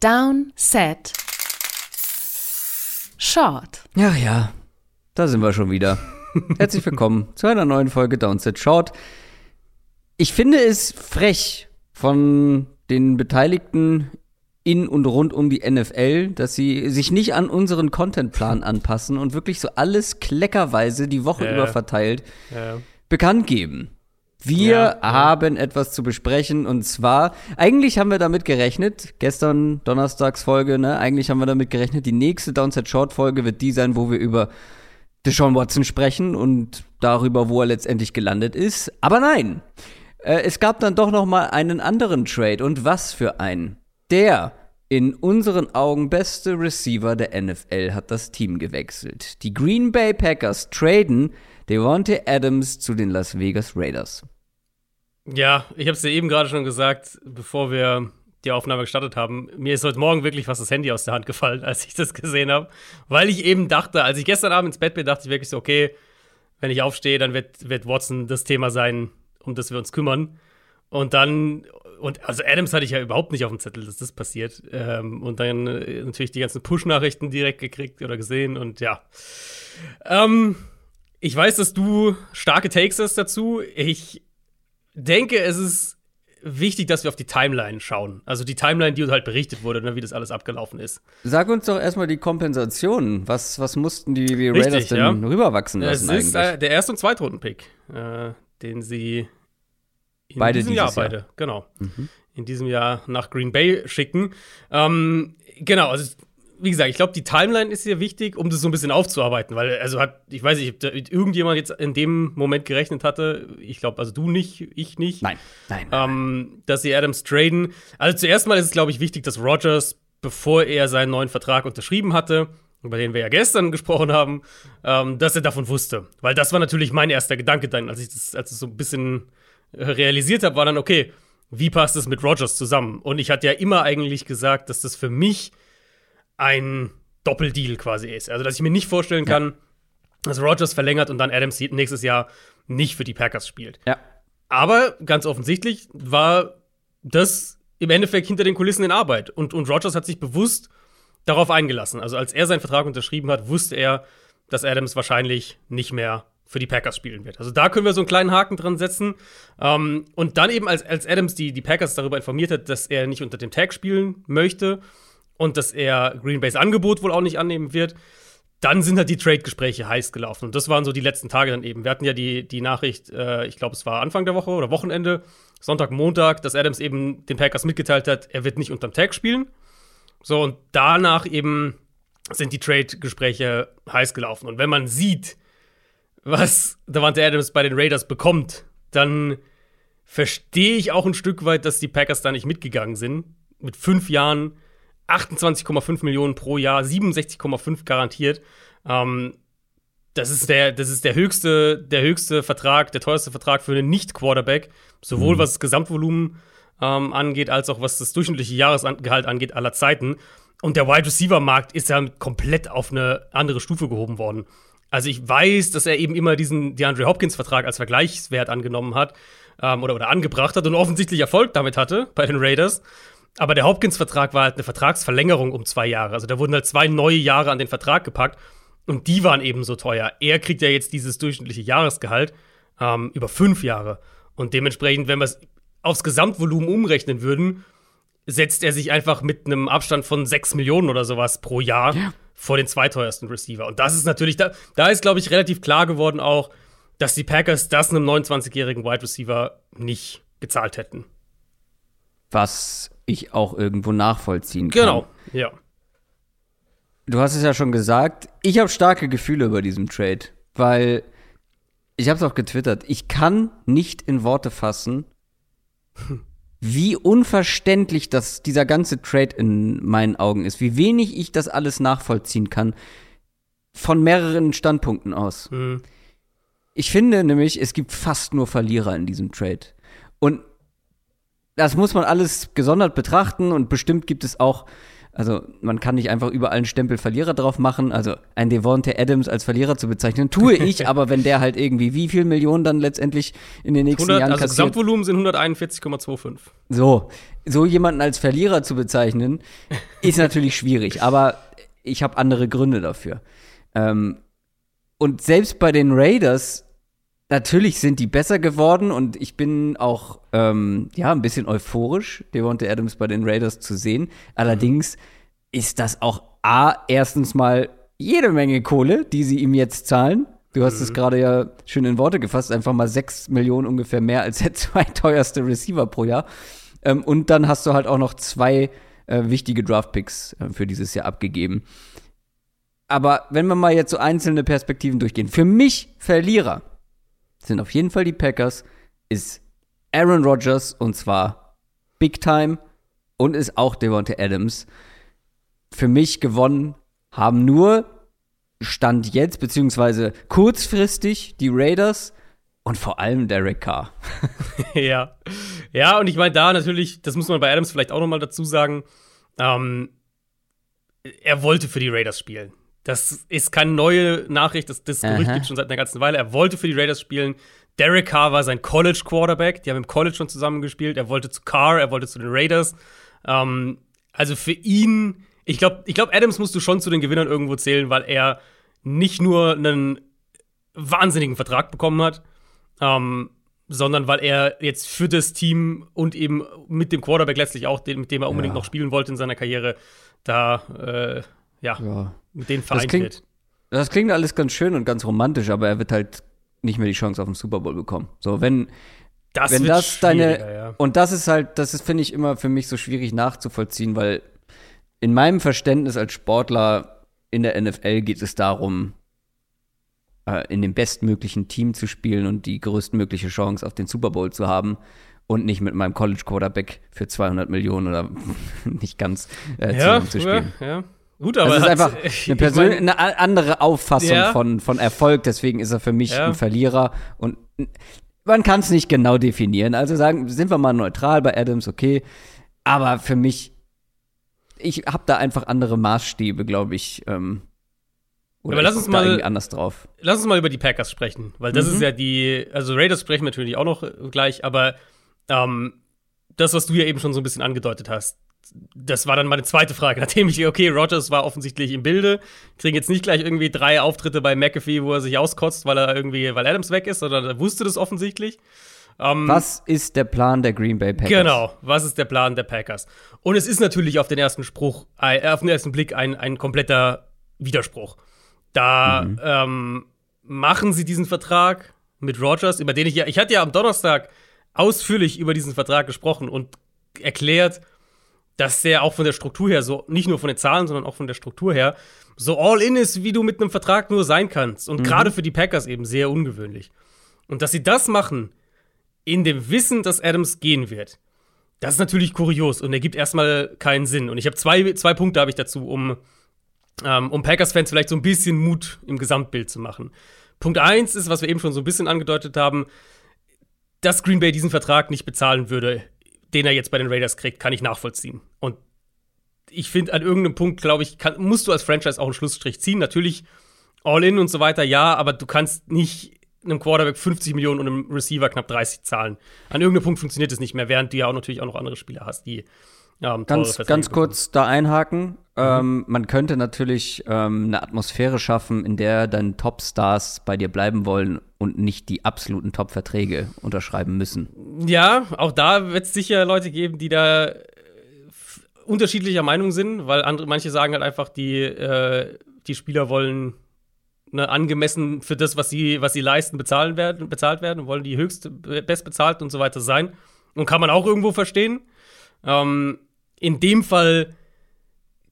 Down, Set, Short. Ja, ja, da sind wir schon wieder. Herzlich willkommen zu einer neuen Folge Downset Short. Ich finde es frech von den Beteiligten in und rund um die NFL, dass sie sich nicht an unseren Contentplan anpassen und wirklich so alles kleckerweise die Woche Ja. über verteilt Ja. bekannt geben. Wir Ja, ja. haben etwas zu besprechen und zwar, eigentlich haben wir damit gerechnet, gestern Donnerstagsfolge, ne, eigentlich haben wir damit gerechnet, die nächste Downset Short Folge wird die sein, wo wir über Deshaun Watson sprechen und darüber, wo er letztendlich gelandet ist. Aber nein, äh, es gab dann doch noch mal einen anderen Trade und was für einen. Der in unseren Augen beste Receiver der NFL hat das Team gewechselt. Die Green Bay Packers traden Devontae Adams zu den Las Vegas Raiders. Ja, ich habe es dir eben gerade schon gesagt, bevor wir die Aufnahme gestartet haben. Mir ist heute Morgen wirklich fast das Handy aus der Hand gefallen, als ich das gesehen habe. Weil ich eben dachte, als ich gestern Abend ins Bett bin, dachte ich wirklich so, okay, wenn ich aufstehe, dann wird, wird Watson das Thema sein, um das wir uns kümmern. Und dann, und also Adams hatte ich ja überhaupt nicht auf dem Zettel, dass das passiert. Ähm, und dann äh, natürlich die ganzen Push-Nachrichten direkt gekriegt oder gesehen und ja. Ähm, ich weiß, dass du starke Takes hast dazu. Ich denke, es ist wichtig, dass wir auf die Timeline schauen. Also die Timeline, die uns halt berichtet wurde, ne, wie das alles abgelaufen ist. Sag uns doch erstmal die Kompensation. Was, was mussten die die Richtig, Raiders denn ja. rüberwachsen Es lassen ist eigentlich? äh, der erste und Zweitrunden-Pick, äh, den sie in Beide diesem Jahr, Jahr. beide, genau, in diesem Jahr nach Green Bay schicken. Ähm, genau, also wie gesagt, ich glaube, die Timeline ist hier wichtig, um das so ein bisschen aufzuarbeiten, weil, also hat, ich weiß nicht, ob da irgendjemand jetzt in dem Moment gerechnet hatte, ich glaube, also du nicht, ich nicht, nein, nein. ähm, dass sie Adams traden. Also zuerst mal ist es, glaube ich, wichtig, dass Rogers, bevor er seinen neuen Vertrag unterschrieben hatte, über den wir ja gestern gesprochen haben, ähm, dass er davon wusste. Weil das war natürlich mein erster Gedanke dann, als ich das, als ich so ein bisschen äh, realisiert habe, war dann, okay, wie passt es mit Rogers zusammen? Und ich hatte ja immer eigentlich gesagt, dass das für mich ein Doppeldeal quasi ist. Also, dass ich mir nicht vorstellen kann, dass Rogers verlängert und dann Adams nächstes Jahr nicht für die Packers spielt. ja. Aber ganz offensichtlich war das im Endeffekt hinter den Kulissen in Arbeit. Und, und Rogers hat sich bewusst darauf eingelassen. Also als er seinen Vertrag unterschrieben hat, wusste er, dass Adams wahrscheinlich nicht mehr für die Packers spielen wird. Also da können wir so einen kleinen Haken dran setzen. Ähm, und dann eben, als, als Adams die, die Packers darüber informiert hat, dass er nicht unter dem Tag spielen möchte und dass er Green Bays Angebot wohl auch nicht annehmen wird, dann sind halt die Trade-Gespräche heiß gelaufen. Und das waren so die letzten Tage dann eben. Wir hatten ja die, die Nachricht, äh, ich glaube, es war Anfang der Woche oder Wochenende, Sonntag, Montag, dass Adams eben den Packers mitgeteilt hat, er wird nicht unterm Tag spielen. So, und danach eben sind die Trade-Gespräche heiß gelaufen. Und wenn man sieht, was Davante Adams bei den Raiders bekommt, dann verstehe ich auch ein Stück weit, dass die Packers da nicht mitgegangen sind. Mit fünf Jahren 28,5 Millionen pro Jahr, 67,5 garantiert. Ähm, das ist der, das ist der höchste, der höchste Vertrag, der teuerste Vertrag für einen Nicht-Quarterback, sowohl was das Gesamtvolumen ähm, angeht, als auch was das durchschnittliche Jahresgehalt angeht aller Zeiten. Und der Wide Receiver Markt ist ja komplett auf eine andere Stufe gehoben worden. Also ich weiß, dass er eben immer diesen DeAndre Hopkins Vertrag als Vergleichswert angenommen hat ähm, oder, oder angebracht hat und offensichtlich Erfolg damit hatte bei den Raiders. Aber der Hopkins-Vertrag war halt eine Vertragsverlängerung um zwei Jahre. Also da wurden halt zwei neue Jahre an den Vertrag gepackt und die waren eben so teuer. Er kriegt ja jetzt dieses durchschnittliche Jahresgehalt ähm, über fünf Jahre. Und dementsprechend, wenn wir es aufs Gesamtvolumen umrechnen würden, setzt er sich einfach mit einem Abstand von sechs Millionen oder sowas pro Jahr Ja. vor den zweiteuersten Receiver. Und das ist natürlich, da, da ist, glaube ich, relativ klar geworden auch, dass die Packers das einem 29-jährigen Wide Receiver nicht gezahlt hätten. Was ich auch irgendwo nachvollziehen kann. Genau, ja. Du hast es ja schon gesagt, ich habe starke Gefühle über diesen Trade, weil ich habe es auch getwittert. Ich kann nicht in Worte fassen, wie unverständlich das dieser ganze Trade in meinen Augen ist, wie wenig ich das alles nachvollziehen kann von mehreren Standpunkten aus. Mhm. Ich finde nämlich, es gibt fast nur Verlierer in diesem Trade. Und das muss man alles gesondert betrachten und bestimmt gibt es auch Also man kann nicht einfach überall einen Stempel Verlierer drauf machen. Also ein Devonte Adams als Verlierer zu bezeichnen, tue ich, aber wenn der halt irgendwie wie viel Millionen dann letztendlich in den nächsten 100, Jahren also kassiert. Gesamtvolumen sind 141,25. So, so jemanden als Verlierer zu bezeichnen, ist natürlich schwierig, aber ich habe andere Gründe dafür. Ähm, und selbst bei den Raiders, natürlich sind die besser geworden und ich bin auch ähm, ja ein bisschen euphorisch, Devonta Adams bei den Raiders zu sehen. Allerdings ist das auch A, erstens mal jede Menge Kohle, die sie ihm jetzt zahlen. Du hast es gerade ja schön in Worte gefasst, einfach mal 6 Millionen ungefähr mehr als der zweiteuerste Receiver pro Jahr. Ähm, und dann hast du halt auch noch zwei äh, wichtige Draftpicks äh, für dieses Jahr abgegeben. Aber wenn wir mal jetzt so einzelne Perspektiven durchgehen, für mich Verlierer sind auf jeden Fall die Packers, ist Aaron Rodgers und zwar Big Time und ist auch Devonta Adams. Für mich gewonnen haben nur Stand jetzt, beziehungsweise kurzfristig die Raiders und vor allem Derek Carr. ja. Ja, und ich meine, da natürlich, das muss man bei Adams vielleicht auch noch mal dazu sagen, ähm, er wollte für die Raiders spielen. Das ist keine neue Nachricht, das, das Gerücht gibt schon seit einer ganzen Weile. Er wollte für die Raiders spielen. Derek Carr war sein College Quarterback. Die haben im College schon zusammengespielt. Er wollte zu Carr, er wollte zu den Raiders. Ähm, also für ihn, ich glaube, ich glaub, Adams musst du schon zu den Gewinnern irgendwo zählen, weil er nicht nur einen wahnsinnigen Vertrag bekommen hat, ähm, sondern weil er jetzt für das Team und eben mit dem Quarterback letztlich auch, den, mit dem er unbedingt Ja. noch spielen wollte in seiner Karriere, da äh, ja, Ja. mit denen vereint klingt- wird. Das klingt alles ganz schön und ganz romantisch, aber er wird halt nicht mehr die Chance auf den Super Bowl bekommen. So, wenn, Das wenn wird das deine. ja. Und das ist halt, das ist, finde ich, immer für mich so schwierig nachzuvollziehen, weil in meinem Verständnis als Sportler in der NFL geht es darum, äh, in dem bestmöglichen Team zu spielen und die größtmögliche Chance auf den Super Bowl zu haben und nicht mit meinem College Quarterback für 200 Millionen oder nicht ganz äh, ja, zu spielen. ja, ja. Gut, aber Das ist hat- einfach ich eine, Persön mein, eine andere Auffassung Ja. von, von Erfolg, deswegen ist er für mich Ja. ein Verlierer und man kann es nicht genau definieren. Also sagen, sind wir mal neutral bei Adams, okay, aber für mich, ich habe da einfach andere Maßstäbe, glaube ich. Ähm, oder Aber lass ich uns mal- anders drauf. Lass uns mal über die Packers sprechen, weil das Mhm. ist ja die, also Raiders sprechen wir natürlich auch noch gleich, aber ähm, das, was du ja eben schon so ein bisschen angedeutet hast, das war dann meine zweite Frage, nachdem ich, okay, Rogers war offensichtlich im Bilde, kriegen jetzt nicht gleich irgendwie drei Auftritte bei McAfee, wo er sich auskotzt, weil er irgendwie, weil Adams weg ist, sondern er wusste das offensichtlich. Ähm, Was ist der Plan der Green Bay Packers? Genau, was ist der Plan der Packers? Und es ist natürlich auf den ersten Spruch, äh, auf den ersten Blick ein, ein kompletter Widerspruch. Da ähm, machen sie diesen Vertrag mit Rogers, über den ich ja, ich hatte ja am Donnerstag ausführlich über diesen Vertrag gesprochen und erklärt, dass der auch von der Struktur her so, nicht nur von den Zahlen, sondern auch von der Struktur her, so all in ist, wie du mit einem Vertrag nur sein kannst. Und gerade für die Packers eben sehr ungewöhnlich. Und dass sie das machen, in dem Wissen, dass Adams gehen wird, das ist natürlich kurios und ergibt erstmal keinen Sinn. Und ich habe zwei, zwei Punkte habe ich dazu, um, ähm, um Packers-Fans vielleicht so ein bisschen Mut im Gesamtbild zu machen. Punkt eins ist, was wir eben schon so ein bisschen angedeutet haben, dass Green Bay diesen Vertrag nicht bezahlen würde, den er jetzt bei den Raiders kriegt, kann ich nachvollziehen. Und ich finde, an irgendeinem Punkt, glaube ich, kann, musst du als Franchise auch einen Schlussstrich ziehen. Natürlich All-In und so weiter, ja, aber du kannst nicht einem Quarterback 50 Millionen und einem Receiver knapp 30 zahlen. An irgendeinem Punkt funktioniert es nicht mehr, während du ja auch natürlich auch noch andere Spieler hast, die ähm, Ganz, ganz kurz da einhaken. Mhm. Ähm, man könnte natürlich ähm, eine Atmosphäre schaffen, in der deine Topstars bei dir bleiben wollen und nicht die absoluten Top-Verträge unterschreiben müssen. Ja, auch da wird es sicher Leute geben, die da äh, unterschiedlicher Meinung sind, weil andere, manche sagen halt einfach, die, äh, die Spieler wollen ne, angemessen für das, was sie, was sie leisten, bezahlen werden, bezahlt werden, wollen die höchst bestbezahlt und so weiter sein. Und kann man auch irgendwo verstehen. Ähm, in dem Fall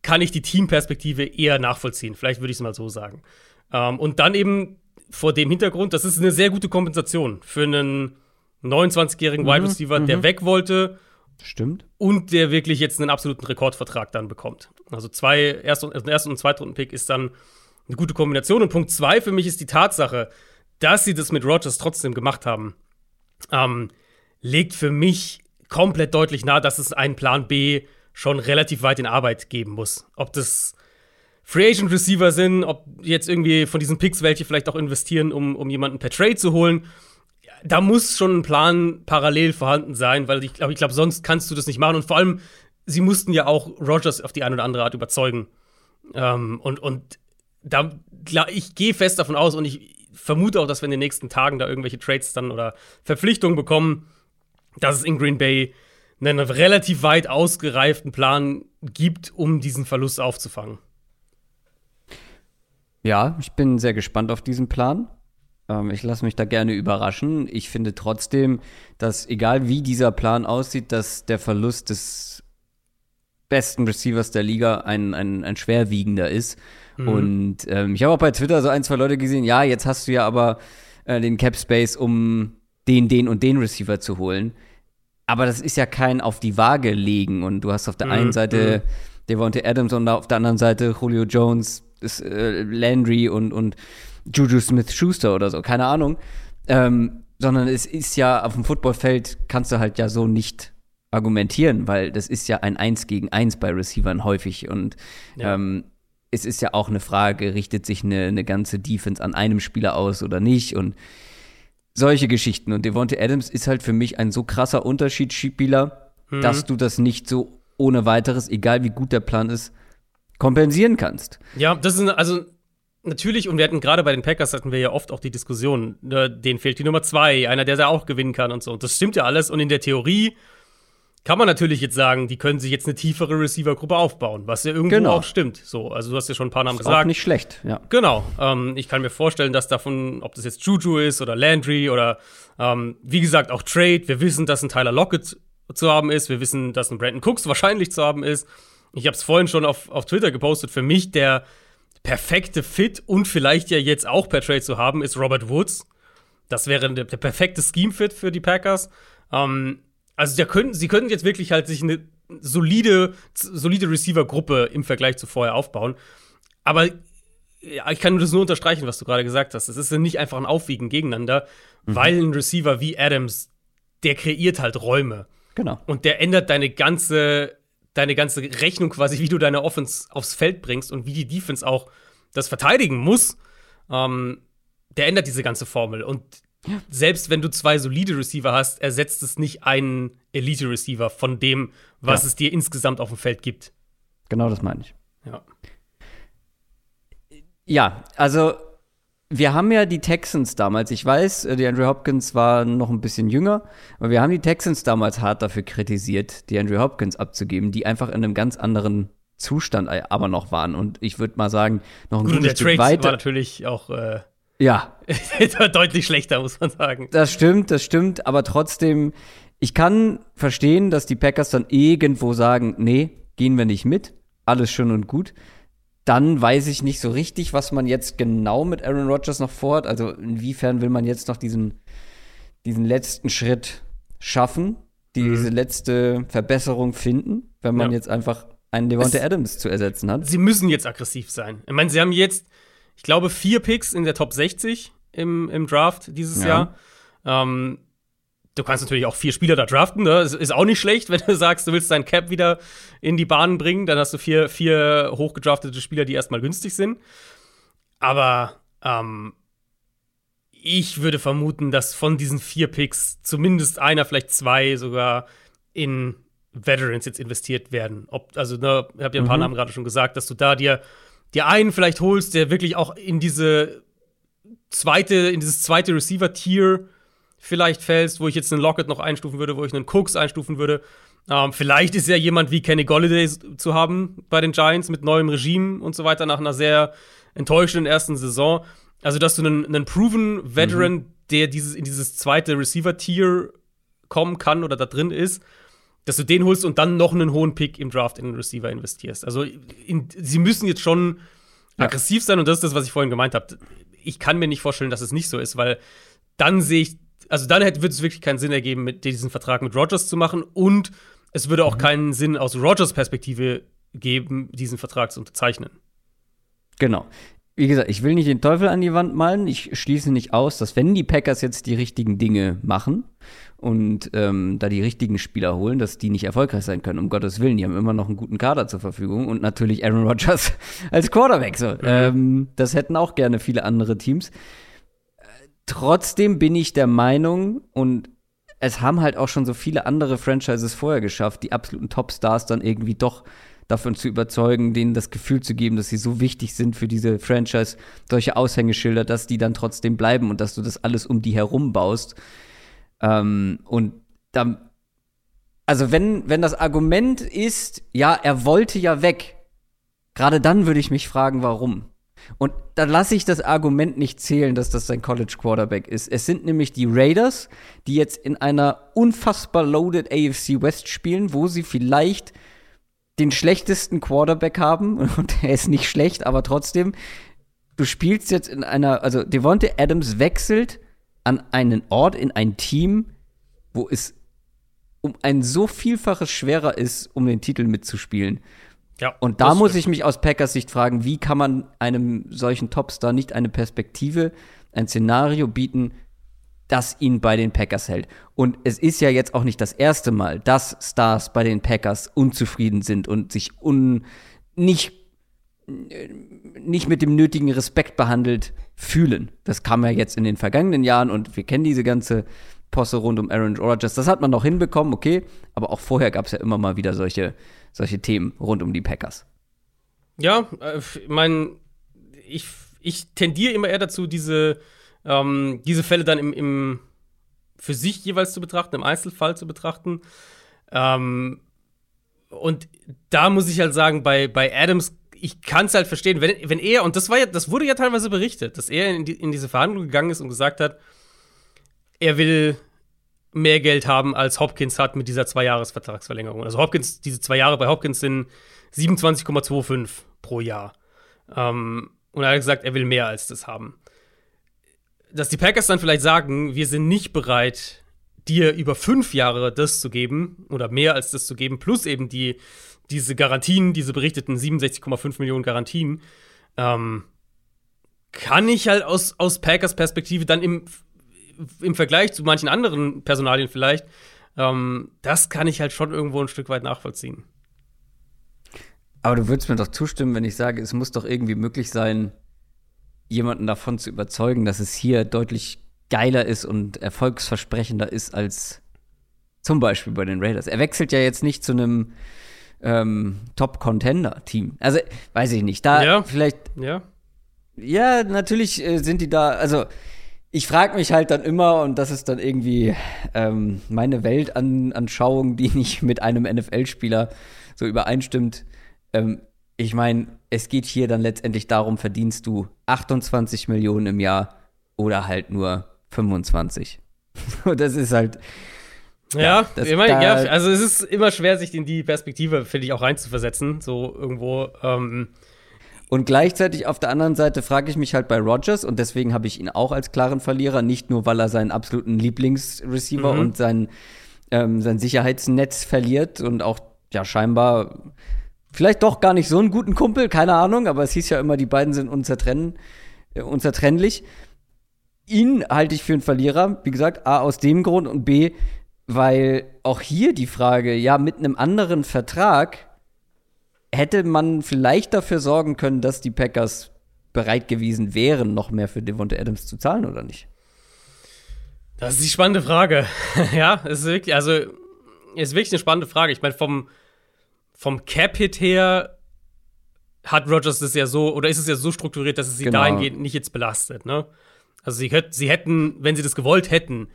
kann ich die Teamperspektive eher nachvollziehen. Vielleicht würde ich es mal so sagen. Ähm, und dann eben vor dem Hintergrund, das ist eine sehr gute Kompensation für einen 29-jährigen Wide Receiver, der weg wollte Stimmt. und der wirklich jetzt einen absoluten Rekordvertrag dann bekommt. Also zwei Erst- und, also Erst- und Zweitrunden-Pick ist dann eine gute Kombination. Und Punkt zwei für mich ist die Tatsache, dass sie das mit Rogers trotzdem gemacht haben, ähm, legt für mich komplett deutlich nahe, dass es einen Plan B schon relativ weit in Arbeit geben muss. Ob das Free Agent Receiver sind, ob jetzt irgendwie von diesen Picks welche vielleicht auch investieren, um, um jemanden per Trade zu holen. Da muss schon ein Plan parallel vorhanden sein, weil ich glaube, ich glaube, sonst kannst du das nicht machen. Und vor allem, sie mussten ja auch Rogers auf die eine oder andere Art überzeugen. Ähm, und, und da, klar, ich gehe fest davon aus und ich vermute auch, dass wir in den nächsten Tagen da irgendwelche Trades dann oder Verpflichtungen bekommen, dass es in Green Bay einen relativ weit ausgereiften Plan gibt, um diesen Verlust aufzufangen. Ja, ich bin sehr gespannt auf diesen Plan. Ähm, ich lasse mich da gerne überraschen. Ich finde trotzdem, dass egal wie dieser Plan aussieht, dass der Verlust des besten Receivers der Liga ein, ein, ein schwerwiegender ist. Mhm. Und ähm, ich habe auch bei Twitter so ein, zwei Leute gesehen, ja, jetzt hast du ja aber äh, den Cap Space, um den, den und den Receiver zu holen. Aber das ist ja kein auf die Waage legen. Und du hast auf der mhm. einen Seite mhm. Devontae Adams und auf der anderen Seite Julio Jones, ist, äh, Landry und, und Juju Smith-Schuster oder so, keine Ahnung. Ähm, sondern es ist ja auf dem Footballfeld kannst du halt ja so nicht argumentieren, weil das ist ja ein Eins gegen Eins bei Receivern häufig und ja. ähm, es ist ja auch eine Frage, richtet sich eine, eine ganze Defense an einem Spieler aus oder nicht und solche Geschichten. Und Devontae Adams ist halt für mich ein so krasser Unterschiedsspieler, mhm. dass du das nicht so ohne weiteres, egal wie gut der Plan ist, kompensieren kannst. Ja, das ist also natürlich, und wir hatten gerade bei den Packers hatten wir ja oft auch die Diskussion, ne, denen fehlt die Nummer zwei, einer, der da auch gewinnen kann und so. Und das stimmt ja alles. Und in der Theorie kann man natürlich jetzt sagen, die können sich jetzt eine tiefere Receiver-Gruppe aufbauen, was ja irgendwo genau. auch stimmt. So, also du hast ja schon ein paar Namen ist gesagt. Auch nicht schlecht, ja. Genau. Ähm, ich kann mir vorstellen, dass davon, ob das jetzt Juju ist oder Landry oder ähm, wie gesagt auch Trade. Wir wissen, dass ein Tyler Lockett zu haben ist. Wir wissen, dass ein Brandon Cooks wahrscheinlich zu haben ist. Ich habe es vorhin schon auf, auf Twitter gepostet. Für mich der perfekte Fit und vielleicht ja jetzt auch per Trade zu haben ist Robert Woods. Das wäre der, der perfekte Scheme-Fit für die Packers. Ähm, also könnten, sie könnten jetzt wirklich halt sich eine solide, solide Receiver-Gruppe im Vergleich zu vorher aufbauen. Aber ja, ich kann das nur unterstreichen, was du gerade gesagt hast. Es ist ja nicht einfach ein Aufwiegen gegeneinander, mhm. weil ein Receiver wie Adams, der kreiert halt Räume. Genau. Und der ändert deine ganze, deine ganze Rechnung quasi, wie du deine Offense aufs Feld bringst und wie die Defense auch das verteidigen muss. Ähm, der ändert diese ganze Formel. Und ja. selbst wenn du zwei solide Receiver hast, ersetzt es nicht einen Elite-Receiver von dem, was ja. es dir insgesamt auf dem Feld gibt. Genau das meine ich. Ja. Ja, also wir haben ja die Texans damals, ich weiß, äh, die Andrew Hopkins war noch ein bisschen jünger, aber wir haben die Texans damals hart dafür kritisiert, die Andrew Hopkins abzugeben, die einfach in einem ganz anderen Zustand aber noch waren. Und ich würde mal sagen, noch ein Gut, gutes Stück Trade weiter. war natürlich auch äh, ja. deutlich schlechter, muss man sagen. Das stimmt, das stimmt, aber trotzdem, ich kann verstehen, dass die Packers dann irgendwo sagen, nee, gehen wir nicht mit, alles schön und gut dann weiß ich nicht so richtig, was man jetzt genau mit Aaron Rodgers noch vorhat. Also inwiefern will man jetzt noch diesen, diesen letzten Schritt schaffen, diese mhm. letzte Verbesserung finden, wenn man ja. jetzt einfach einen Devonta Adams zu ersetzen hat. Sie müssen jetzt aggressiv sein. Ich meine, sie haben jetzt, ich glaube, vier Picks in der Top 60 im, im Draft dieses ja. Jahr. Ähm, Du kannst natürlich auch vier Spieler da draften, ne? Das ist auch nicht schlecht, wenn du sagst, du willst deinen Cap wieder in die Bahn bringen, dann hast du vier, vier hochgedraftete Spieler, die erstmal günstig sind. Aber ähm, ich würde vermuten, dass von diesen vier Picks zumindest einer, vielleicht zwei sogar in Veterans jetzt investiert werden. Ob, also, ne, ich habe ja ein paar mhm. Namen gerade schon gesagt, dass du da dir, dir einen vielleicht holst, der wirklich auch in diese zweite, in dieses zweite Receiver-Tier vielleicht fällst, wo ich jetzt einen Lockett noch einstufen würde, wo ich einen Cooks einstufen würde. Ähm, vielleicht ist ja jemand wie Kenny Golladay zu haben bei den Giants mit neuem Regime und so weiter nach einer sehr enttäuschenden ersten Saison. Also, dass du einen, einen proven Veteran, mhm. der dieses, in dieses zweite Receiver-Tier kommen kann oder da drin ist, dass du den holst und dann noch einen hohen Pick im Draft in den Receiver investierst. Also, in, sie müssen jetzt schon ja. aggressiv sein und das ist das, was ich vorhin gemeint habe. Ich kann mir nicht vorstellen, dass es nicht so ist, weil dann sehe ich also dann hätte, würde es wirklich keinen Sinn ergeben, mit diesen Vertrag mit Rogers zu machen und es würde auch mhm. keinen Sinn aus Rogers Perspektive geben, diesen Vertrag zu unterzeichnen. Genau. wie gesagt, ich will nicht den Teufel an die Wand malen. Ich schließe nicht aus, dass wenn die Packers jetzt die richtigen Dinge machen und ähm, da die richtigen Spieler holen, dass die nicht erfolgreich sein können. Um Gottes Willen, die haben immer noch einen guten Kader zur Verfügung und natürlich Aaron Rodgers als Quarterback. So. Mhm. Ähm, das hätten auch gerne viele andere Teams. Trotzdem bin ich der Meinung und es haben halt auch schon so viele andere Franchises vorher geschafft, die absoluten Topstars dann irgendwie doch davon zu überzeugen, denen das Gefühl zu geben, dass sie so wichtig sind für diese Franchise, solche Aushängeschilder, dass die dann trotzdem bleiben und dass du das alles um die herum baust. Ähm, und dann, also wenn, wenn das Argument ist, ja, er wollte ja weg, gerade dann würde ich mich fragen, warum. Und dann lasse ich das Argument nicht zählen, dass das sein College Quarterback ist. Es sind nämlich die Raiders, die jetzt in einer unfassbar loaded AFC West spielen, wo sie vielleicht den schlechtesten Quarterback haben. Und er ist nicht schlecht, aber trotzdem. Du spielst jetzt in einer, also Devonte Adams wechselt an einen Ort, in ein Team, wo es um ein so Vielfaches schwerer ist, um den Titel mitzuspielen. Ja, und da muss ich mich aus Packers Sicht fragen, wie kann man einem solchen Topstar nicht eine Perspektive, ein Szenario bieten, das ihn bei den Packers hält. Und es ist ja jetzt auch nicht das erste Mal, dass Stars bei den Packers unzufrieden sind und sich un nicht, nicht mit dem nötigen Respekt behandelt fühlen. Das kam ja jetzt in den vergangenen Jahren und wir kennen diese ganze Posse rund um Aaron Rodgers. Das hat man noch hinbekommen, okay, aber auch vorher gab es ja immer mal wieder solche solche Themen rund um die Packers. Ja, äh, ich meine, ich, ich tendiere immer eher dazu, diese, ähm, diese Fälle dann im, im, für sich jeweils zu betrachten, im Einzelfall zu betrachten. Ähm, und da muss ich halt sagen, bei, bei Adams, ich kann es halt verstehen, wenn, wenn er, und das war ja, das wurde ja teilweise berichtet, dass er in, die, in diese Verhandlung gegangen ist und gesagt hat, er will mehr Geld haben, als Hopkins hat mit dieser Zwei-Jahres-Vertragsverlängerung. Also Hopkins, diese zwei Jahre bei Hopkins sind 27,25 pro Jahr. Ähm, und er hat gesagt, er will mehr als das haben. Dass die Packers dann vielleicht sagen, wir sind nicht bereit, dir über fünf Jahre das zu geben oder mehr als das zu geben, plus eben die, diese Garantien, diese berichteten 67,5 Millionen Garantien, ähm, kann ich halt aus, aus Packers Perspektive dann im im Vergleich zu manchen anderen Personalien vielleicht, ähm, das kann ich halt schon irgendwo ein Stück weit nachvollziehen. Aber du würdest mir doch zustimmen, wenn ich sage, es muss doch irgendwie möglich sein, jemanden davon zu überzeugen, dass es hier deutlich geiler ist und erfolgsversprechender ist als zum Beispiel bei den Raiders. Er wechselt ja jetzt nicht zu einem ähm, Top-Contender-Team. Also, weiß ich nicht. Da ja. vielleicht. Ja. Ja, natürlich äh, sind die da. Also, ich frage mich halt dann immer, und das ist dann irgendwie ähm, meine Weltanschauung, die nicht mit einem NFL-Spieler so übereinstimmt. Ähm, ich meine, es geht hier dann letztendlich darum, verdienst du 28 Millionen im Jahr oder halt nur 25. das ist halt. Ja, ja, mein, ja, also es ist immer schwer, sich in die Perspektive, finde ich, auch reinzuversetzen. So irgendwo. Ähm und gleichzeitig auf der anderen Seite frage ich mich halt bei Rogers und deswegen habe ich ihn auch als klaren Verlierer, nicht nur weil er seinen absoluten Lieblingsreceiver mhm. und sein, ähm, sein Sicherheitsnetz verliert und auch ja scheinbar vielleicht doch gar nicht so einen guten Kumpel, keine Ahnung, aber es hieß ja immer, die beiden sind unzertrennen, äh, unzertrennlich. Ihn halte ich für einen Verlierer, wie gesagt, A aus dem Grund und B, weil auch hier die Frage, ja, mit einem anderen Vertrag hätte man vielleicht dafür sorgen können, dass die Packers bereit gewesen wären, noch mehr für Devonta Adams zu zahlen oder nicht? Das ist die spannende Frage. ja, es ist wirklich, also, ist wirklich eine spannende Frage. Ich meine, vom, vom Cap-Hit her hat Rogers das ja so, oder ist es ja so strukturiert, dass es sie genau. dahingehend nicht jetzt belastet, ne? Also, sie, sie hätten, wenn sie das gewollt hätten,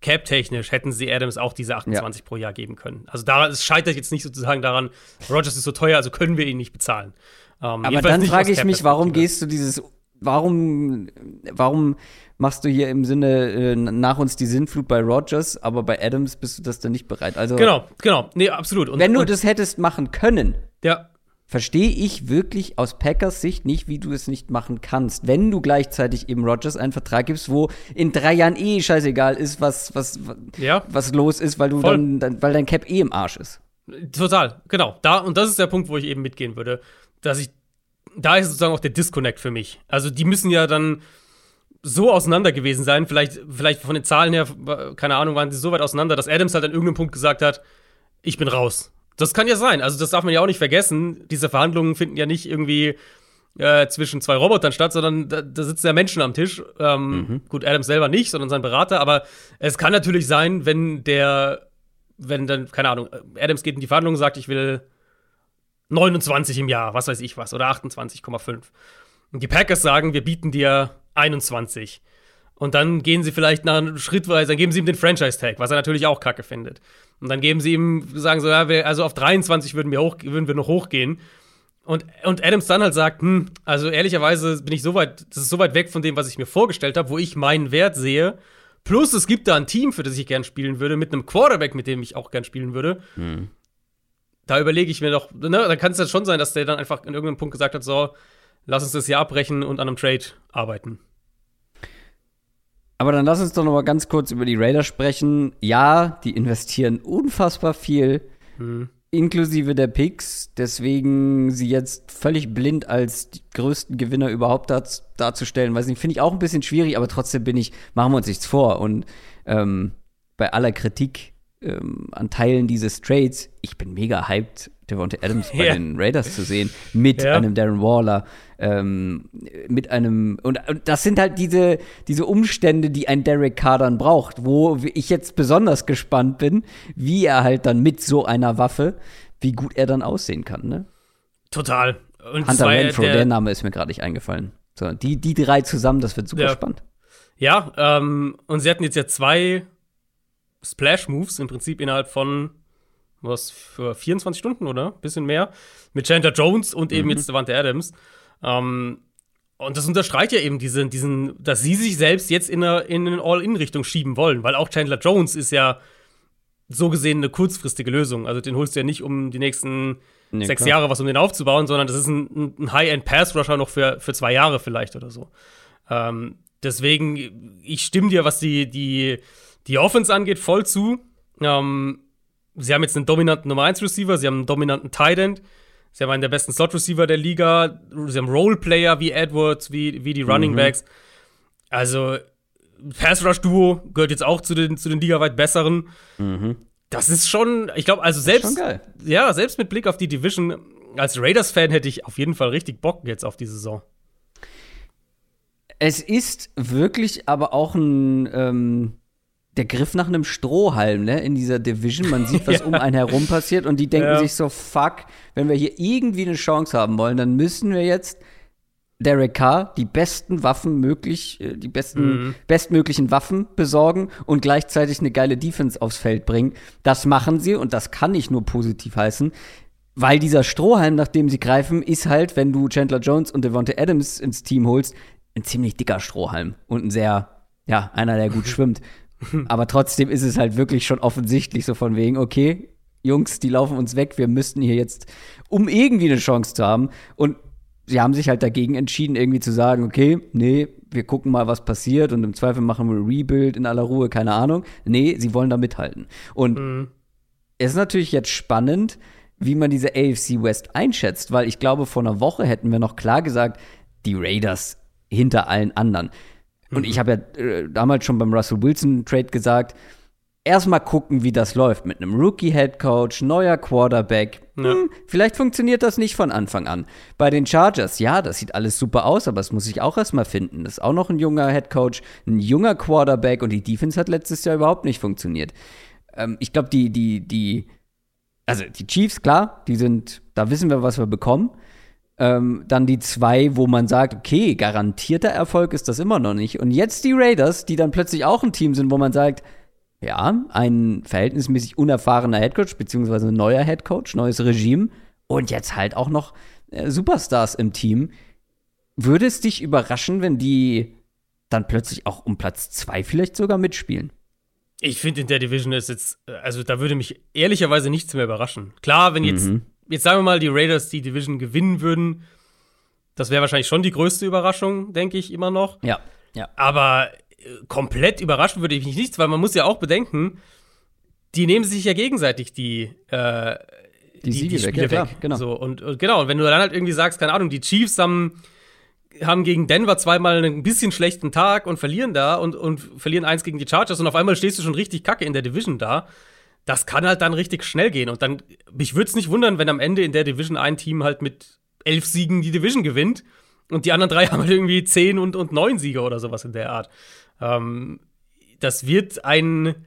Cap-technisch hätten sie Adams auch diese 28 ja. pro Jahr geben können. Also da es scheitert jetzt nicht sozusagen daran, Rogers ist so teuer, also können wir ihn nicht bezahlen. Ähm, Aber dann frage ich mich, warum gehst du dieses, warum, warum machst du hier im Sinne äh, nach uns die Sinnflut bei Rogers, aber bei Adams bist du das dann nicht bereit? Also genau, genau, nee, absolut. Und, wenn du das hättest machen können, ja verstehe ich wirklich aus Packers Sicht nicht, wie du es nicht machen kannst, wenn du gleichzeitig eben Rogers einen Vertrag gibst, wo in drei Jahren eh scheißegal ist, was, was, ja. was los ist, weil du dann, dann, weil dein Cap eh im Arsch ist. Total, genau. Da, und das ist der Punkt, wo ich eben mitgehen würde, dass ich da ist sozusagen auch der Disconnect für mich. Also die müssen ja dann so auseinander gewesen sein, vielleicht, vielleicht von den Zahlen her, keine Ahnung, waren sie so weit auseinander, dass Adams halt an irgendeinem Punkt gesagt hat, ich bin raus. Das kann ja sein. Also das darf man ja auch nicht vergessen. Diese Verhandlungen finden ja nicht irgendwie äh, zwischen zwei Robotern statt, sondern da, da sitzen ja Menschen am Tisch. Ähm, mhm. Gut, Adams selber nicht, sondern sein Berater. Aber es kann natürlich sein, wenn der, wenn dann, keine Ahnung, Adams geht in die Verhandlungen und sagt, ich will 29 im Jahr, was weiß ich was, oder 28,5. Und die Packers sagen, wir bieten dir 21. Und dann gehen sie vielleicht nach einem schrittweise, dann geben sie ihm den Franchise-Tag, was er natürlich auch kacke findet. Und dann geben sie ihm, sagen so, ja, wir, also auf 23 würden wir, hoch, würden wir noch hochgehen. Und, und Adams dann halt sagt, hm, also ehrlicherweise bin ich so weit, das ist so weit weg von dem, was ich mir vorgestellt habe, wo ich meinen Wert sehe. Plus es gibt da ein Team, für das ich gern spielen würde, mit einem Quarterback, mit dem ich auch gern spielen würde. Hm da überlege ich mir doch, ne, da kann es ja schon sein, dass der dann einfach in irgendeinem Punkt gesagt hat, so, lass uns das hier abbrechen und an einem Trade arbeiten. Aber dann lass uns doch noch mal ganz kurz über die Raiders sprechen. Ja, die investieren unfassbar viel, hm. inklusive der Picks, deswegen sie jetzt völlig blind als die größten Gewinner überhaupt dar darzustellen, weiß nicht, finde ich auch ein bisschen schwierig, aber trotzdem bin ich, machen wir uns nichts vor und ähm, bei aller Kritik ähm, an Teilen dieses Trades, ich bin mega hyped, Devontae Adams bei ja. den Raiders zu sehen, mit ja. einem Darren Waller, ähm, mit einem, und, und, das sind halt diese, diese Umstände, die ein Derek Carr dann braucht, wo ich jetzt besonders gespannt bin, wie er halt dann mit so einer Waffe, wie gut er dann aussehen kann, ne? Total. Und Hunter Renfro, der, der, Name ist mir gerade nicht eingefallen. So, die, die drei zusammen, das wird super ja. spannend. Ja, ähm, und sie hatten jetzt ja zwei Splash-Moves im Prinzip innerhalb von was für 24 Stunden oder bisschen mehr mit Chandler Jones und eben mhm. jetzt Devante Adams. Ähm, und das unterstreicht ja eben diesen, diesen, dass sie sich selbst jetzt in eine, in eine All-In-Richtung schieben wollen, weil auch Chandler Jones ist ja so gesehen eine kurzfristige Lösung. Also den holst du ja nicht um die nächsten nee, sechs klar. Jahre was, um den aufzubauen, sondern das ist ein, ein High-End-Pass-Rusher noch für, für zwei Jahre vielleicht oder so. Ähm, deswegen, ich stimme dir, was die, die die Offense angeht, voll zu. Ähm, sie haben jetzt einen dominanten Nummer 1 Receiver, sie haben einen dominanten Tight End, sie haben einen der besten Slot Receiver der Liga, sie haben Roleplayer wie Edwards, wie, wie die Running mhm. Backs. Also, Pass Rush Duo gehört jetzt auch zu den, zu den ligaweit besseren. Mhm. Das ist schon, ich glaube, also selbst, ja, selbst mit Blick auf die Division, als Raiders-Fan hätte ich auf jeden Fall richtig Bock jetzt auf die Saison. Es ist wirklich aber auch ein, ähm, der Griff nach einem Strohhalm, ne, in dieser Division. Man sieht, was ja. um einen herum passiert und die denken ja. sich so, fuck, wenn wir hier irgendwie eine Chance haben wollen, dann müssen wir jetzt Derek Carr die besten Waffen möglich, äh, die besten, mhm. bestmöglichen Waffen besorgen und gleichzeitig eine geile Defense aufs Feld bringen. Das machen sie und das kann ich nur positiv heißen. Weil dieser Strohhalm, nach dem sie greifen, ist halt, wenn du Chandler Jones und Devonta Adams ins Team holst, ein ziemlich dicker Strohhalm und ein sehr, ja, einer, der gut schwimmt. Aber trotzdem ist es halt wirklich schon offensichtlich so von wegen, okay, Jungs, die laufen uns weg, wir müssten hier jetzt, um irgendwie eine Chance zu haben. Und sie haben sich halt dagegen entschieden, irgendwie zu sagen, okay, nee, wir gucken mal, was passiert und im Zweifel machen wir Rebuild in aller Ruhe, keine Ahnung. Nee, sie wollen da mithalten. Und mhm. es ist natürlich jetzt spannend, wie man diese AFC West einschätzt, weil ich glaube, vor einer Woche hätten wir noch klar gesagt, die Raiders hinter allen anderen. Und ich habe ja äh, damals schon beim Russell Wilson Trade gesagt, erstmal gucken, wie das läuft mit einem Rookie Head Coach, neuer Quarterback. Ja. Hm, vielleicht funktioniert das nicht von Anfang an. Bei den Chargers, ja, das sieht alles super aus, aber es muss ich auch erstmal finden. Das ist auch noch ein junger Head Coach, ein junger Quarterback und die Defense hat letztes Jahr überhaupt nicht funktioniert. Ähm, ich glaube, die, die, die, also die Chiefs, klar, die sind, da wissen wir, was wir bekommen. Ähm, dann die zwei, wo man sagt, okay, garantierter Erfolg ist das immer noch nicht. Und jetzt die Raiders, die dann plötzlich auch ein Team sind, wo man sagt, ja, ein verhältnismäßig unerfahrener Headcoach, beziehungsweise ein neuer Headcoach, neues Regime und jetzt halt auch noch äh, Superstars im Team. Würde es dich überraschen, wenn die dann plötzlich auch um Platz zwei vielleicht sogar mitspielen? Ich finde, in der Division ist jetzt, äh, also da würde mich ehrlicherweise nichts mehr überraschen. Klar, wenn jetzt mhm jetzt sagen wir mal, die Raiders die Division gewinnen würden, das wäre wahrscheinlich schon die größte Überraschung, denke ich immer noch. Ja, ja. Aber äh, komplett überraschen würde ich mich nichts, weil man muss ja auch bedenken, die nehmen sich ja gegenseitig die, äh, die, Siege die Spiele weg, ja, genau. So, und, und, genau, und wenn du dann halt irgendwie sagst, keine Ahnung, die Chiefs haben, haben gegen Denver zweimal einen bisschen schlechten Tag und verlieren da und, und verlieren eins gegen die Chargers und auf einmal stehst du schon richtig kacke in der Division da. Das kann halt dann richtig schnell gehen. Und dann, mich würde es nicht wundern, wenn am Ende in der Division ein Team halt mit elf Siegen die Division gewinnt und die anderen drei haben halt irgendwie zehn und, und neun Siege oder sowas in der Art. Ähm, das wird ein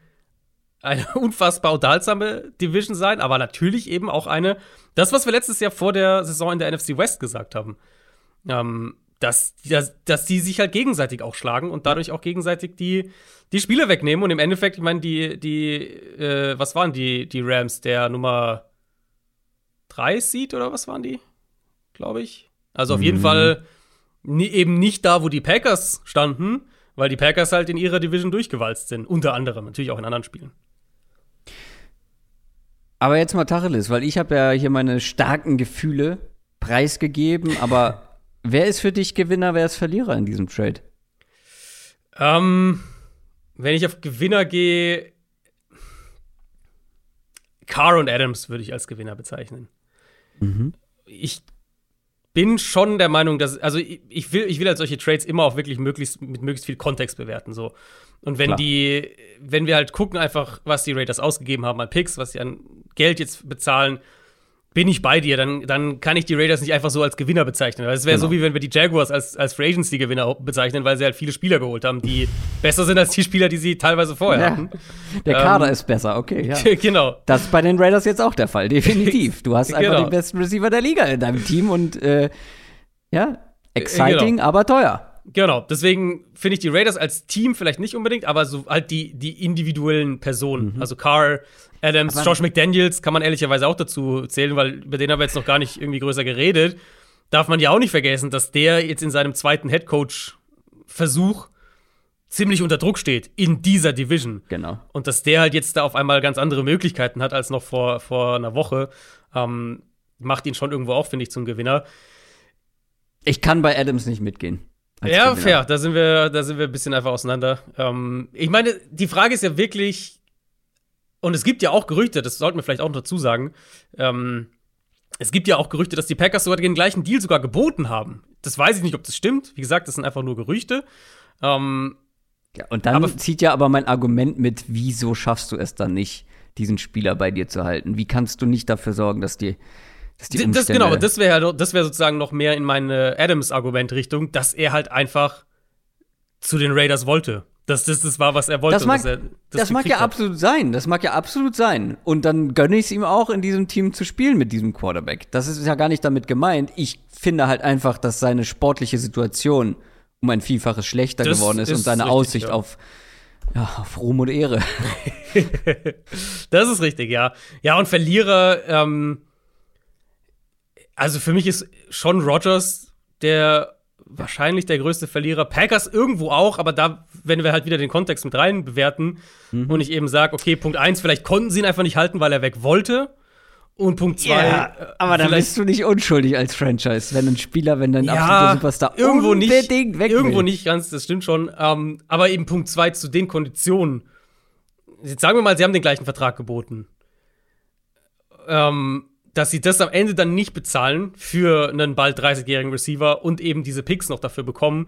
eine unfassbar unterhaltsame Division sein, aber natürlich eben auch eine, das, was wir letztes Jahr vor der Saison in der NFC West gesagt haben, ähm, dass, dass, dass die sich halt gegenseitig auch schlagen und dadurch auch gegenseitig die, die Spiele wegnehmen. Und im Endeffekt, ich meine, die, die, äh, was waren die, die Rams, der Nummer 3 Seed oder was waren die? Glaube ich. Also auf mhm. jeden Fall nie, eben nicht da, wo die Packers standen, weil die Packers halt in ihrer Division durchgewalzt sind. Unter anderem, natürlich auch in anderen Spielen. Aber jetzt mal Tacheles, weil ich habe ja hier meine starken Gefühle preisgegeben, aber wer ist für dich Gewinner, wer ist Verlierer in diesem Trade? Ähm, wenn ich auf Gewinner gehe, Carr und Adams würde ich als Gewinner bezeichnen. Mhm. Ich bin schon der Meinung, dass, also ich, will, ich will halt solche Trades immer auch wirklich möglichst mit möglichst viel Kontext bewerten. So. Und wenn Klar. die, wenn wir halt gucken, einfach, was die Raiders ausgegeben haben an Picks, was sie an Geld jetzt bezahlen, bin ich bei dir, dann, dann kann ich die Raiders nicht einfach so als Gewinner bezeichnen. Weil es wäre genau. so, wie wenn wir die Jaguars als, als Free Agency-Gewinner bezeichnen, weil sie halt viele Spieler geholt haben, die besser sind als die Spieler, die sie teilweise vorher ja. hatten. Der Kader ähm, ist besser, okay, ja. genau. Das ist bei den Raiders jetzt auch der Fall, definitiv. Du hast einfach genau. den besten Receiver der Liga in deinem Team und äh, ja, exciting, genau. aber teuer. Genau, deswegen finde ich die Raiders als Team vielleicht nicht unbedingt, aber so halt die, die individuellen Personen. Mhm. Also Carr, Adams, aber Josh McDaniels kann man ehrlicherweise auch dazu zählen, weil über den haben wir jetzt noch gar nicht irgendwie größer geredet. Darf man ja auch nicht vergessen, dass der jetzt in seinem zweiten Headcoach-Versuch ziemlich unter Druck steht in dieser Division. Genau. Und dass der halt jetzt da auf einmal ganz andere Möglichkeiten hat als noch vor, vor einer Woche, ähm, macht ihn schon irgendwo auch, finde ich, zum Gewinner. Ich kann bei Adams nicht mitgehen. Ja, fair. Da sind wir, da sind wir ein bisschen einfach auseinander. Ähm, ich meine, die Frage ist ja wirklich, und es gibt ja auch Gerüchte, das sollten wir vielleicht auch noch dazu sagen. Ähm, es gibt ja auch Gerüchte, dass die Packers sogar den gleichen Deal sogar geboten haben. Das weiß ich nicht, ob das stimmt. Wie gesagt, das sind einfach nur Gerüchte. Ähm, ja, und dann aber, zieht ja aber mein Argument mit, wieso schaffst du es dann nicht, diesen Spieler bei dir zu halten? Wie kannst du nicht dafür sorgen, dass die dass die Umstände das, genau, das wäre das wäre sozusagen noch mehr in meine Adams-Argument-Richtung, dass er halt einfach zu den Raiders wollte. Dass das das war, was er wollte. Das mag, er, das das mag ja hat. absolut sein. Das mag ja absolut sein. Und dann gönne ich es ihm auch, in diesem Team zu spielen mit diesem Quarterback. Das ist ja gar nicht damit gemeint. Ich finde halt einfach, dass seine sportliche Situation um ein Vielfaches schlechter das geworden ist, ist und seine richtig, Aussicht ja. auf ja, auf Ruhm und Ehre. das ist richtig, ja. Ja, und Verlierer, ähm, also für mich ist schon Rogers der wahrscheinlich der größte Verlierer. Packers irgendwo auch, aber da, wenn wir halt wieder den Kontext mit rein bewerten mhm. und ich eben sage, okay, Punkt 1, vielleicht konnten sie ihn einfach nicht halten, weil er weg wollte. Und Punkt 2. Ja, äh, aber da bist du nicht unschuldig als Franchise, wenn ein Spieler, wenn dein ja, absoluter Superstar irgendwo unbedingt nicht, weg Irgendwo will. nicht ganz, das stimmt schon. Ähm, aber eben Punkt 2 zu den Konditionen. Jetzt sagen wir mal, sie haben den gleichen Vertrag geboten. Ähm, dass sie das am Ende dann nicht bezahlen für einen bald 30-jährigen Receiver und eben diese Picks noch dafür bekommen.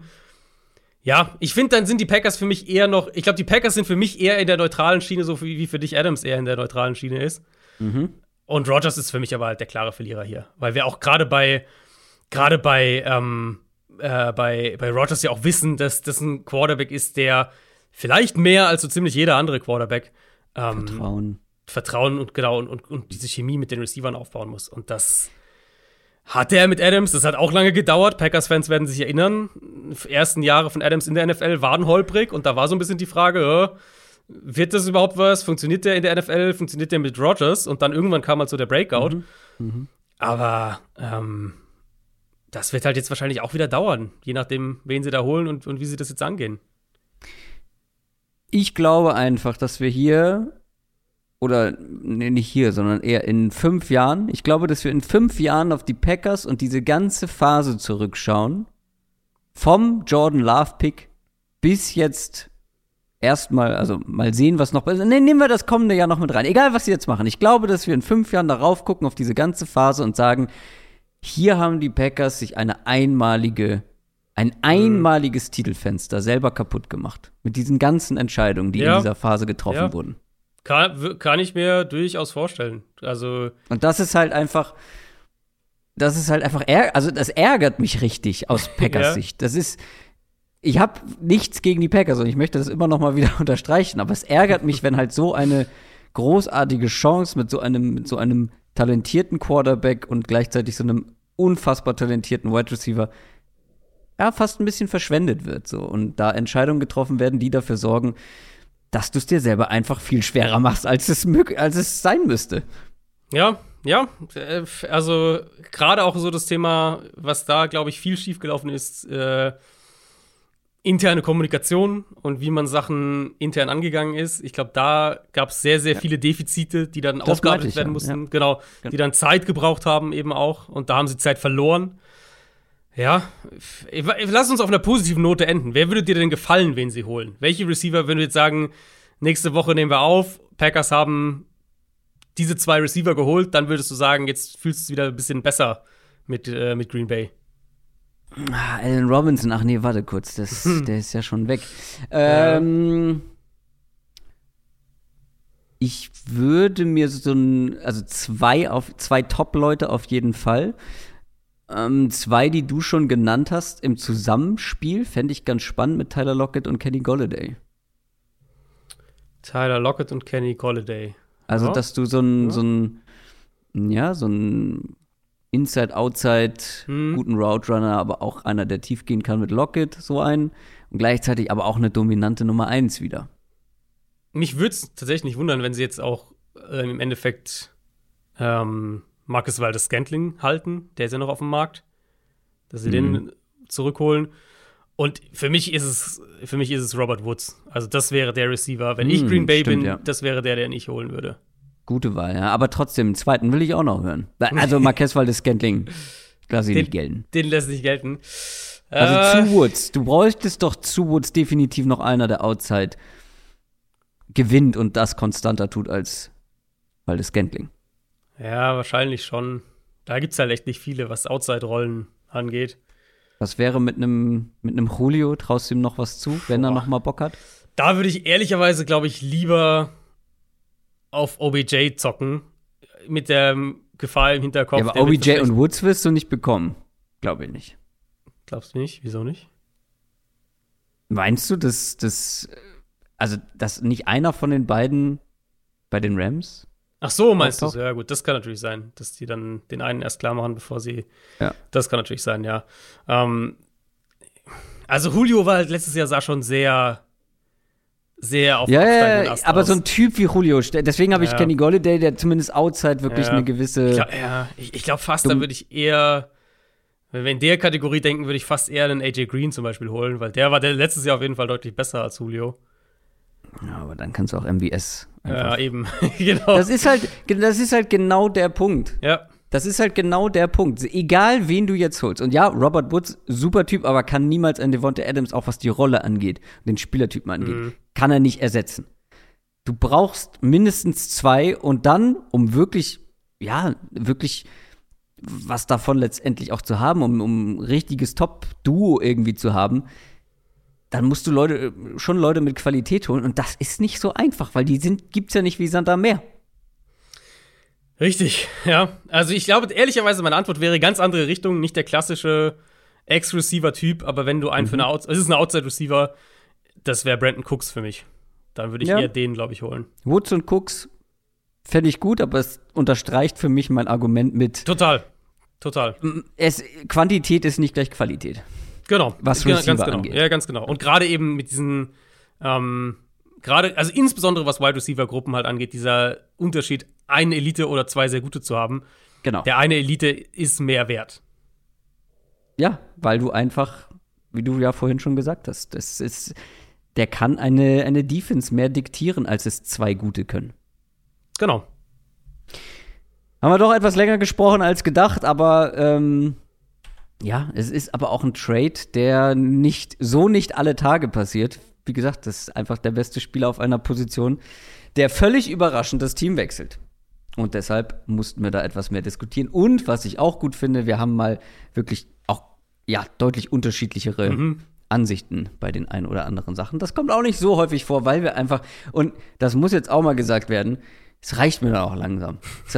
Ja, ich finde, dann sind die Packers für mich eher noch, ich glaube, die Packers sind für mich eher in der neutralen Schiene, so wie für dich Adams eher in der neutralen Schiene ist. Mhm. Und Rogers ist für mich aber halt der klare Verlierer hier. Weil wir auch gerade bei, gerade bei, ähm, äh, bei, bei Rogers ja auch wissen, dass das ein Quarterback ist, der vielleicht mehr als so ziemlich jeder andere Quarterback ähm, Vertrauen Vertrauen und genau und, und, und diese Chemie mit den Receivern aufbauen muss. Und das hat er mit Adams. Das hat auch lange gedauert. Packers-Fans werden sich erinnern. Die ersten Jahre von Adams in der NFL waren holprig und da war so ein bisschen die Frage, äh, wird das überhaupt was? Funktioniert der in der NFL? Funktioniert der mit Rogers? Und dann irgendwann kam halt so der Breakout. Mhm. Mhm. Aber ähm, das wird halt jetzt wahrscheinlich auch wieder dauern, je nachdem, wen sie da holen und, und wie sie das jetzt angehen. Ich glaube einfach, dass wir hier oder nee, nicht hier, sondern eher in fünf Jahren. Ich glaube, dass wir in fünf Jahren auf die Packers und diese ganze Phase zurückschauen. Vom Jordan Love Pick bis jetzt erstmal, also mal sehen, was noch. Ne, nehmen wir das kommende Jahr noch mit rein. Egal, was sie jetzt machen. Ich glaube, dass wir in fünf Jahren darauf gucken, auf diese ganze Phase und sagen, hier haben die Packers sich eine einmalige, ein einmaliges Titelfenster selber kaputt gemacht. Mit diesen ganzen Entscheidungen, die Ja. in dieser Phase getroffen Ja. wurden. Kann, kann ich mir durchaus vorstellen. Also, Und das ist halt einfach, das ist halt einfach, also das ärgert mich richtig aus Packers Ja. Sicht. Das ist, ich habe nichts gegen die Packers und ich möchte das immer noch mal wieder unterstreichen, aber es ärgert mich, wenn halt so eine großartige Chance mit so einem, mit so einem talentierten Quarterback und gleichzeitig so einem unfassbar talentierten Wide Receiver ja, fast ein bisschen verschwendet wird. So. Und da Entscheidungen getroffen werden, die dafür sorgen, dass du es dir selber einfach viel schwerer machst, als es, als es sein müsste. ja, ja. äh, Also, gerade auch so das Thema, was da, glaube ich, viel schiefgelaufen ist, äh, interne Kommunikation und wie man Sachen intern angegangen ist. Ich glaube, da gab es sehr, sehr viele Defizite, die dann Das aufgearbeitet werden ja, mussten. ja. Genau, Genau. die dann Zeit gebraucht haben, eben auch. Und da haben sie Zeit verloren. Ja, lass uns auf einer positiven Note enden. Wer würde dir denn gefallen, wen sie holen? Welche Receiver, wenn du jetzt sagen, nächste Woche nehmen wir auf, Packers haben diese zwei Receiver geholt, dann würdest du sagen, jetzt fühlst du es wieder ein bisschen besser mit, äh, mit Green Bay. Ah, Alan Robinson, ach nee, warte kurz, das, der ist ja schon weg. Ähm, Ich würde mir so ein, also zwei auf zwei Top-Leute auf jeden Fall. Ähm, zwei, die du schon genannt hast, im Zusammenspiel, fände ich ganz spannend mit Tyler Lockett und Kenny Golladay. Tyler Lockett und Kenny Golladay. Also, Ja. dass du so ein, Ja. so ein, ja, so ein Inside-Outside Hm. guten Route Runner, aber auch einer, der tief gehen kann mit Lockett, so einen. Und gleichzeitig aber auch eine dominante Nummer eins wieder. Mich würde es tatsächlich nicht wundern, wenn sie jetzt auch ähm, im Endeffekt ähm, Marcus Waldes Scantling halten. Der ist ja noch auf dem Markt. Dass sie Mhm. den zurückholen. Und für mich ist es, für mich ist es Robert Woods. Also das wäre der Receiver. Wenn ich Hm, Green Bay stimmt, bin, ja. das wäre der, den ich holen würde. Gute Wahl, ja. Aber trotzdem, den zweiten will ich auch noch hören. Also Marquez Valdes Scantling, lass ich Den- nicht gelten. Den lässt sich gelten. Also Äh, zu Woods. Du bräuchtest doch zu Woods definitiv noch einer, der Outside gewinnt und das konstanter tut als Valdes Scantling. Ja, wahrscheinlich schon. Da gibt es halt echt nicht viele, was Outside-Rollen angeht. Was wäre mit einem mit einem Julio? Traust du ihm noch was zu, wenn er Boah. noch mal Bock hat? Da würde ich ehrlicherweise, glaube ich, lieber auf OBJ zocken. Mit der Gefahr im Hinterkopf. ja, aber OBJ und Woods wirst du nicht bekommen. Glaube ich nicht. Glaubst du nicht? Wieso nicht? Meinst du, dass das also dass nicht einer von den beiden bei den Rams? Ach so, meinst du? Ja, gut, das kann natürlich sein, dass die dann den einen erst klar machen, bevor sie. Ja. Das kann natürlich sein, ja. Ähm, also Julio war halt letztes Jahr sah schon sehr, sehr auf Ja, ja, aber so ein Typ wie Julio, deswegen habe ich Ja. Kenny Golladay, der zumindest outside wirklich Ja. eine gewisse Ich glaub, ja, ich, ich glaube fast, da würde ich eher, wenn wir in der Kategorie denken, würde ich fast eher einen AJ Green zum Beispiel holen, weil der war der letztes Jahr auf jeden Fall deutlich besser als Julio. Ja, aber dann kannst du auch MVS einfach. Ja, eben. genau. Das ist halt das ist halt genau der Punkt. ja, Das ist halt genau der Punkt. Egal, wen du jetzt holst. Und ja, Robert Woods, super Typ, aber kann niemals ein Devonta Adams, auch was die Rolle angeht, den Spielertypen angeht, Mhm. kann er nicht ersetzen. Du brauchst mindestens zwei und dann, um wirklich, ja, wirklich was davon letztendlich auch zu haben, um, um ein richtiges Top-Duo irgendwie zu haben, dann musst du Leute, schon Leute mit Qualität holen. Und das ist nicht so einfach, weil die sind, gibt's ja nicht wie Sand am Meer. richtig. Ja, also ich glaube, ehrlicherweise, meine Antwort wäre ganz andere Richtung, nicht der klassische Ex-Receiver-Typ, aber wenn du einen Mhm. für eine Outside, es ist ein Outside-Receiver, das wäre Brandon Cooks für mich. Dann würde ich Ja. eher den, glaube ich, holen. Woods und Cooks fände ich gut, aber es unterstreicht für mich mein Argument mit, Total. Total. es, Quantität ist nicht gleich Qualität. Genau. Was Receiver ganz genau. angeht. Ja, ganz genau. Und gerade eben mit diesen, ähm, gerade, also insbesondere was Wide Receiver Gruppen halt angeht, dieser Unterschied, eine Elite oder zwei sehr gute zu haben. Genau. Der eine Elite ist mehr wert. Ja, weil du einfach, wie du ja vorhin schon gesagt hast, das ist, der kann eine, eine Defense mehr diktieren, als es zwei gute können. Genau. Haben wir doch etwas länger gesprochen als gedacht, aber ähm, ja, es ist aber auch ein Trade, der nicht so nicht alle Tage passiert. wie gesagt, das ist einfach der beste Spieler auf einer Position, der völlig überraschend das Team wechselt. Und deshalb mussten wir da etwas mehr diskutieren. Und was ich auch gut finde, wir haben mal wirklich auch ja deutlich unterschiedlichere mhm. Ansichten bei den ein oder anderen Sachen. Das kommt auch nicht so häufig vor, weil wir einfach und das muss jetzt auch mal gesagt werden. Es reicht mir dann auch langsam.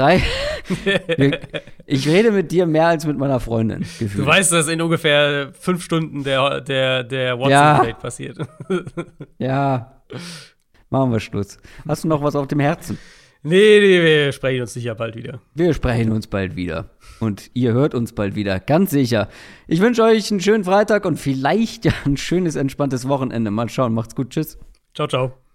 ich rede mit dir mehr als mit meiner Freundin. Gefühlt. Du weißt, dass in ungefähr fünf Stunden der, der, der WhatsApp-Date ja. passiert. ja. Machen wir Schluss. Hast du noch was auf dem Herzen? Nee, nee, wir sprechen uns sicher bald wieder. Wir sprechen uns bald wieder. Und ihr hört uns bald wieder, ganz sicher. Ich wünsche euch einen schönen Freitag und vielleicht ja ein schönes, entspanntes Wochenende. Mal schauen. Macht's gut. Tschüss. Ciao, ciao.